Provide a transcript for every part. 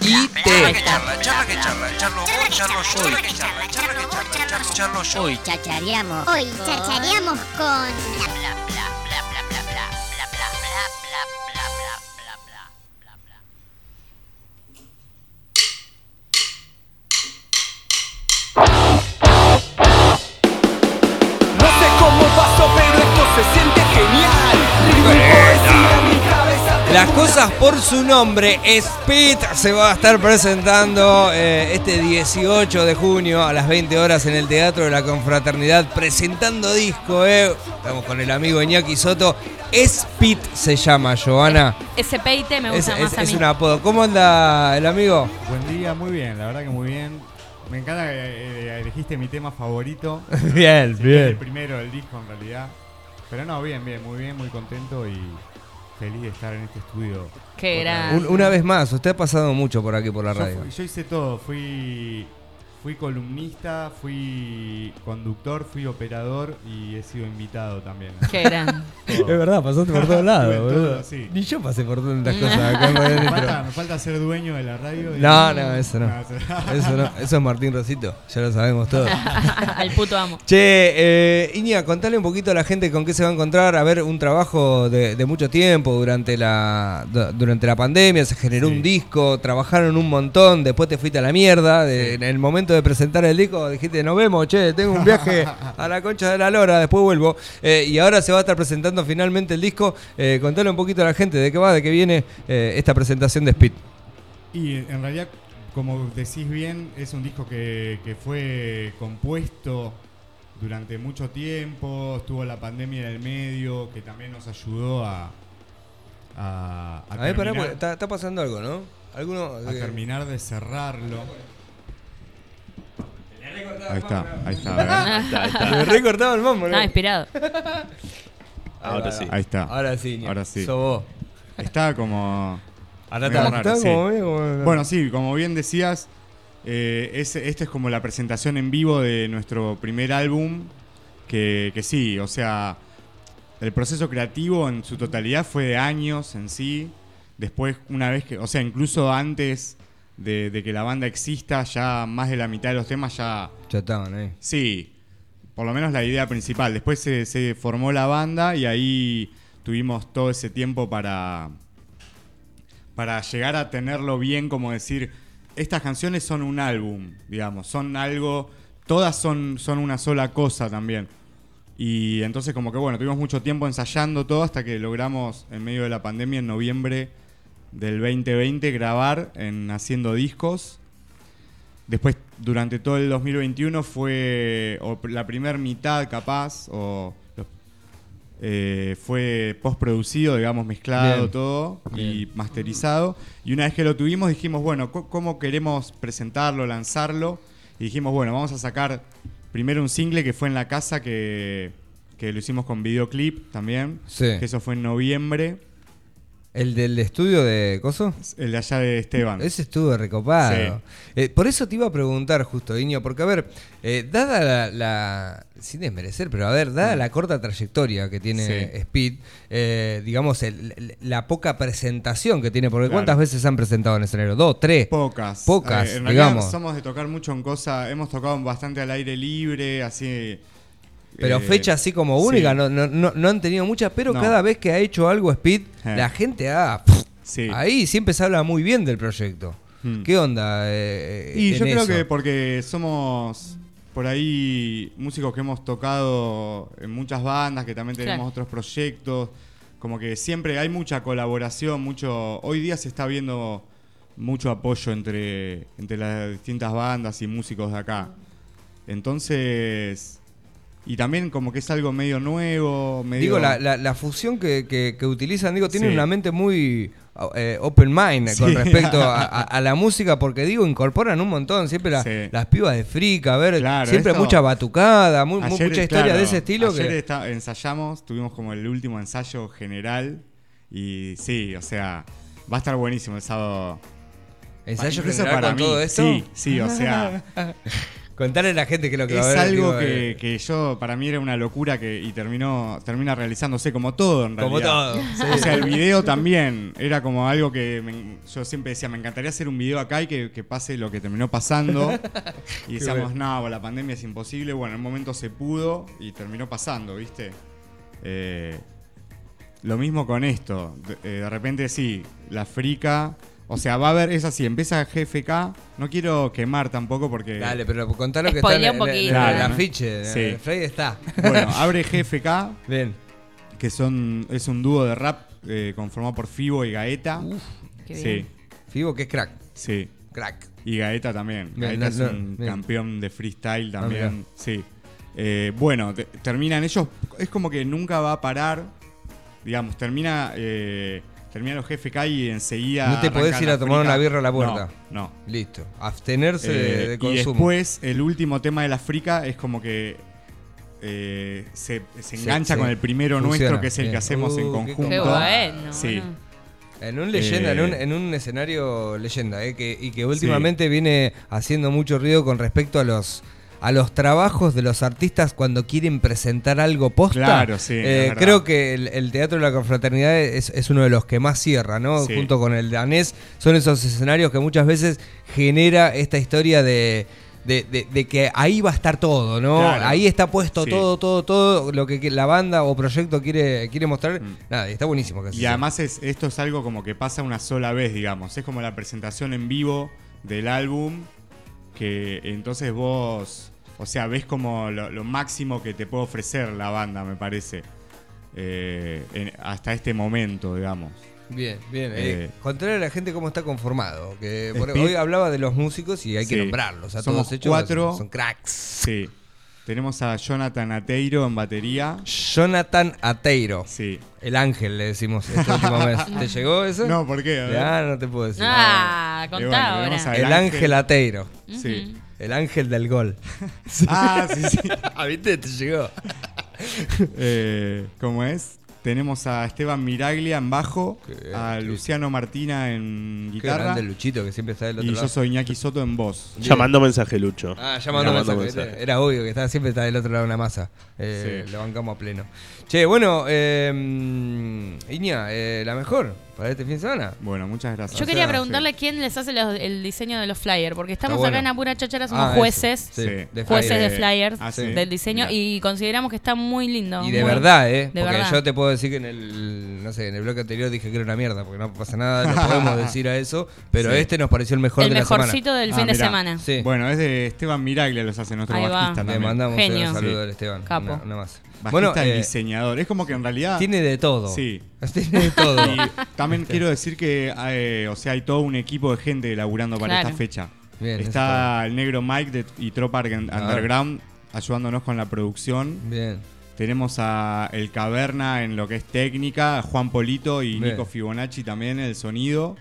I-T. charla, charla que charla, charlo vos, charlo yo, charla que charla, charla que charla, charlo yo. Hoy Chachareamos. Hoy chachareamos con Las cosas por su nombre, Speed se va a estar presentando eh, este 18 de junio a las 20 horas en el Teatro de la Confraternidad, presentando disco. eh. Estamos con el amigo Iñaki Soto. Speed se llama, Joana. SPIT me Es, gusta más es- a es mí. un apodo. ¿Cómo anda el amigo? Buen día, muy bien, la verdad que muy bien. Me encanta que eh, elegiste mi tema favorito. Bien, Sí, El primero del disco en realidad. Pero no, bien, bien, muy bien, muy contento y feliz de estar en este estudio. Qué. Un- una vez más, usted ha pasado mucho por aquí por la Yo, radio. fui- yo hice todo, fui, fui columnista, fui conductor, fui operador y he sido invitado también. Qué. Todo. Es verdad, pasaste por todos lados, boludo. todo, sí. Ni yo pasé por tantas cosas acá Me falta, me falta ser dueño de la radio. y- No, no, eso no. eso- no, eso es Martín Rosito, ya lo sabemos todos. Al puto amo. Che, eh, Iña, contale un poquito a la gente con qué se va a encontrar. A ver, un trabajo de, de mucho tiempo durante la du- durante la pandemia, se generó Sí. un disco, trabajaron un montón, después te fuiste a la mierda. de- En el momento de presentar el disco dijiste, nos vemos, che, tengo un viaje a la concha de la lora, después vuelvo. Eh, y ahora se va a estar presentando finalmente el disco. Eh, contale un poquito a la gente de qué va, de qué viene eh, esta presentación de Speed. Y en realidad, como decís bien, es un disco que, que fue compuesto durante mucho tiempo, estuvo la pandemia en el medio, que también nos ayudó a, a, a A ver, pará, terminar, porque está, está pasando algo, ¿no? ¿Alguno? a eh, terminar de cerrarlo. Ahí está, ahí está, Me recortaba el mambo, ¿no? Estaba inspirado. Ahora sí. ahí está. Ahora sí. Ahora sí. Sos vos. Está como... Ahora está, raro, está sí. como medio como- Bueno, sí, como bien decías, eh, es, esta es como la presentación en vivo de nuestro primer álbum, que, que sí, o sea, el proceso creativo en su totalidad fue de años en sí. Después, una vez que, o sea, incluso antes de, de que la banda exista, ya más de la mitad de los temas ya, Ya estaban ahí. sí, por lo menos la idea principal. Después se, se formó la banda y ahí tuvimos todo ese tiempo para, para llegar a tenerlo bien, como decir, estas canciones son un álbum, digamos, son algo, todas son, son una sola cosa también. Y entonces como que bueno, tuvimos mucho tiempo ensayando todo hasta que logramos en medio de la pandemia en noviembre del 2020 grabar en Haciendo Discos. Después, durante todo el 2021 fue o la primera mitad capaz, o eh, fue postproducido, digamos, mezclado Bien. todo y masterizado. Y una vez que lo tuvimos dijimos, bueno, ¿cómo queremos presentarlo, lanzarlo? Y dijimos, bueno, vamos a sacar primero un single que fue en la casa, que, que lo hicimos con videoclip también. Sí. Que eso fue en noviembre, ¿El del estudio de Coso? el de allá de Esteban. Ese estuvo recopado. Eh, por eso te iba a preguntar justo, Iño, porque a ver, eh, dada la, la- sin desmerecer, pero a ver, dada la corta trayectoria que tiene. Sí. Speed, eh, digamos, el- el- la poca presentación que tiene, porque Claro. ¿cuántas veces han presentado en escenario? ¿Dos, tres? Pocas. Pocas, en realidad digamos. somos de tocar mucho en cosas, hemos tocado bastante al aire libre, así. Pero eh, fecha así como sí. única, no, no, no, no han tenido muchas, pero No. cada vez que ha hecho algo Speed, Eh. la gente ha... Sí. Ahí siempre se habla muy bien del proyecto. Hmm. ¿Qué onda? eh, Y en yo creo eso? que porque somos por ahí músicos que hemos tocado en muchas bandas, que también tenemos Claro. otros proyectos, como que siempre hay mucha colaboración, mucho. Hoy día se está viendo mucho apoyo entre, entre las distintas bandas y músicos de acá. Entonces. Y también como que es algo medio nuevo, medio. Digo, la, la, la fusión que, que- que utilizan, digo, tienen Sí. una mente muy eh, open mind con respecto a, a- a la música, porque digo, incorporan un montón, siempre la- Sí. las pibas de frica, a ver, Claro, siempre esto- mucha batucada, Ayer, mucha historia claro, de ese estilo. Ayer que, está- ensayamos, tuvimos como el último ensayo general y sí, o sea, va a estar buenísimo el sábado. ¿Ensayo general con todo esto? Sí, sí, o sea, Contale a la gente que lo que va Es a ver. algo digo, que, eh, que yo, para mí era una locura que, y terminó, termina realizándose como todo en realidad. Como todo. sí. O sea, el video también era como algo que me- yo siempre decía, me encantaría hacer un video acá y que, que pase lo que terminó pasando. Y decíamos, no, la pandemia es imposible. Bueno, en un momento se pudo y terminó pasando, ¿viste? Eh, lo mismo con esto. De, eh, de repente sí, la frica. O sea, va a haber, es así, empieza GFK. No quiero quemar tampoco porque. Dale, pero contalo que está en, el Claro, ¿no? afiche. Sí. eh, Freddy está. Bueno, abre GFK, Bien. que son es un dúo de rap eh, conformado por Fibo y Gaeta. Qué sí, bien. Fibo, que es crack. sí. Crack. Y Gaeta también. Bien, Gaeta no, es un bien. campeón de freestyle Ah, también. sí. Eh, bueno, te- terminan ellos. Es como que nunca va a parar. Digamos, termina. eh, termina los GFK y enseguida. No te podés ir a tomar frica. una birra a la puerta. No, no. Listo. Abstenerse de, Eh, de y consumo. después, el último tema de la frica es como que. eh, se, se engancha con el primero funciona. nuestro, que es el Bien. que hacemos en Uh, conjunto. Qué bueno. Sí. En un leyenda, en, un, Eh, en un escenario leyenda, eh, que, y que últimamente viene haciendo mucho ruido con respecto a los a los trabajos de los artistas cuando quieren presentar algo posta. Claro, sí, Eh, creo que el, el Teatro de la Confraternidad es, es uno de los que más cierra, ¿no? Sí. Junto con el danés, son esos escenarios que muchas veces genera esta historia de, de, de- de que ahí va a estar todo, ¿no? Claro. Ahí está puesto Sí. todo, todo, todo lo que la banda o proyecto quiere, quiere mostrar. Mm. Nada, está buenísimo. Que Y sea. además es, esto es algo como que pasa una sola vez, digamos. Es como la presentación en vivo del álbum, que entonces vos, o sea, ves como lo, lo máximo que te puede ofrecer la banda, me parece. Eh, en- hasta este momento, digamos. Bien, bien. Eh, Eh, contarle a la gente cómo está conformado. Que por- hoy hablaba de los músicos y hay que Sí. nombrarlos. A Somos todos hechos cuatro. son cracks. Sí. Tenemos a Jonathan Ateiro en batería. Jonathan Ateiro. Sí. El ángel le decimos este último mes. ¿Te llegó eso? No, ¿por qué? A. Ya, no te puedo decir. Ah, Y contá bueno, ahora. tenemos a- el el ángel. Ateiro. Sí. El ángel del gol. Ah, sí, sí. Ah, ¿Viste? Te llegó. Eh, ¿Cómo es? Tenemos a Esteban Miraglia en bajo, Qué a Luciano Martina en Qué guitarra grande Luchito que siempre está del otro y lado. yo soy Iñaki Soto en voz. Llamando mensaje, Lucho. Ah, llamando Llamando mensaje. mensaje. Era obvio que estaba, siempre está del otro lado de una masa. Eh, Sí. Lo bancamos a pleno. Che, bueno, eh, Iña, eh, la mejor para este fin de semana. Bueno, muchas gracias. Yo quería sea, preguntarle quién les hace los- el diseño de los flyers, porque estamos Está acá bueno. en Apura Chachara, somos Ah, eso. jueces, Sí, de jueces flyer. de flyers Ah, sí. del diseño Mirá. y consideramos que está muy lindo. Y de muy- verdad, ¿eh? De porque verdad. yo te puedo decir que en el, no sé, en el bloque anterior dije que era una mierda, porque no pasa nada, no podemos decir a eso, pero Sí. este nos pareció el mejor El de la semana. mejorcito del Ah, fin de mirá. semana. Sí. Bueno, es de Esteban Miraglia, los hace nuestro Ahí va. bajista Le también. mandamos Genio. un saludo Sí. al Esteban. Capo. Una, una más. Bajista Bueno, y eh, diseñador. Es como que en realidad. tiene de todo. Sí. Tiene de todo. Y también quiero decir que, eh, o sea, hay todo un equipo de gente laburando para Claro. esta fecha. Bien, Está el negro Mike de, y Tropa. Underground ayudándonos con la producción. Bien. Tenemos a El Caverna en lo que es técnica, Juan Polito y Bien. Nico Fibonacci también en el sonido.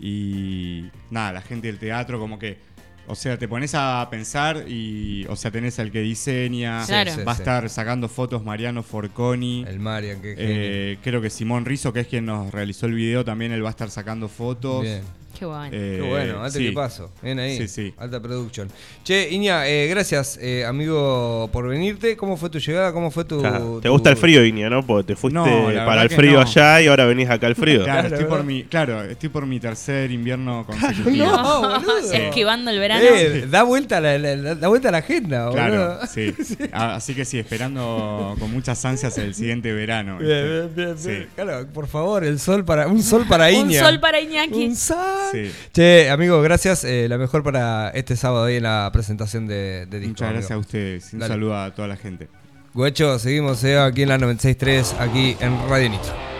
Y nada, la gente del teatro como que, o sea, te pones a pensar y, o sea, tenés al que diseña, Claro. Sí, va a estar sacando fotos Mariano Forconi. El Marian, que. Eh, creo que Simón Rizzo, que es quien nos realizó el video, también él va a estar sacando fotos. Bien. Qué bueno. Eh, Qué bueno, alto sí. que paso. Bien ahí. Sí, sí. Alta production. Che, Iña, eh, gracias, eh, amigo, por venirte. ¿Cómo fue tu llegada? ¿Cómo fue tu. Claro, ¿Te tu- gusta el frío, Iña, no? Porque te fuiste No, para el frío no. allá y ahora venís acá al frío. Claro, Claro, estoy por mi, claro, estoy por mi tercer invierno consecutivo. No, boludo. Esquivando el verano. Eh, da vuelta la, la- la- da vuelta la agenda, Claro, sí. Así que sí, esperando con muchas ansias el siguiente verano. Bien, bien, bien, Sí. bien. Claro, por favor, el sol para un sol para Un Iña. sol para Iñaki. Un sol. Sí. Che, amigo, gracias. eh, la mejor para este sábado ahí en la presentación de, de disco. Muchas gracias a ustedes. Un Dale. saludo a toda la gente. Guacho, seguimos eh, aquí en la 96.3, aquí en Radio Nitro.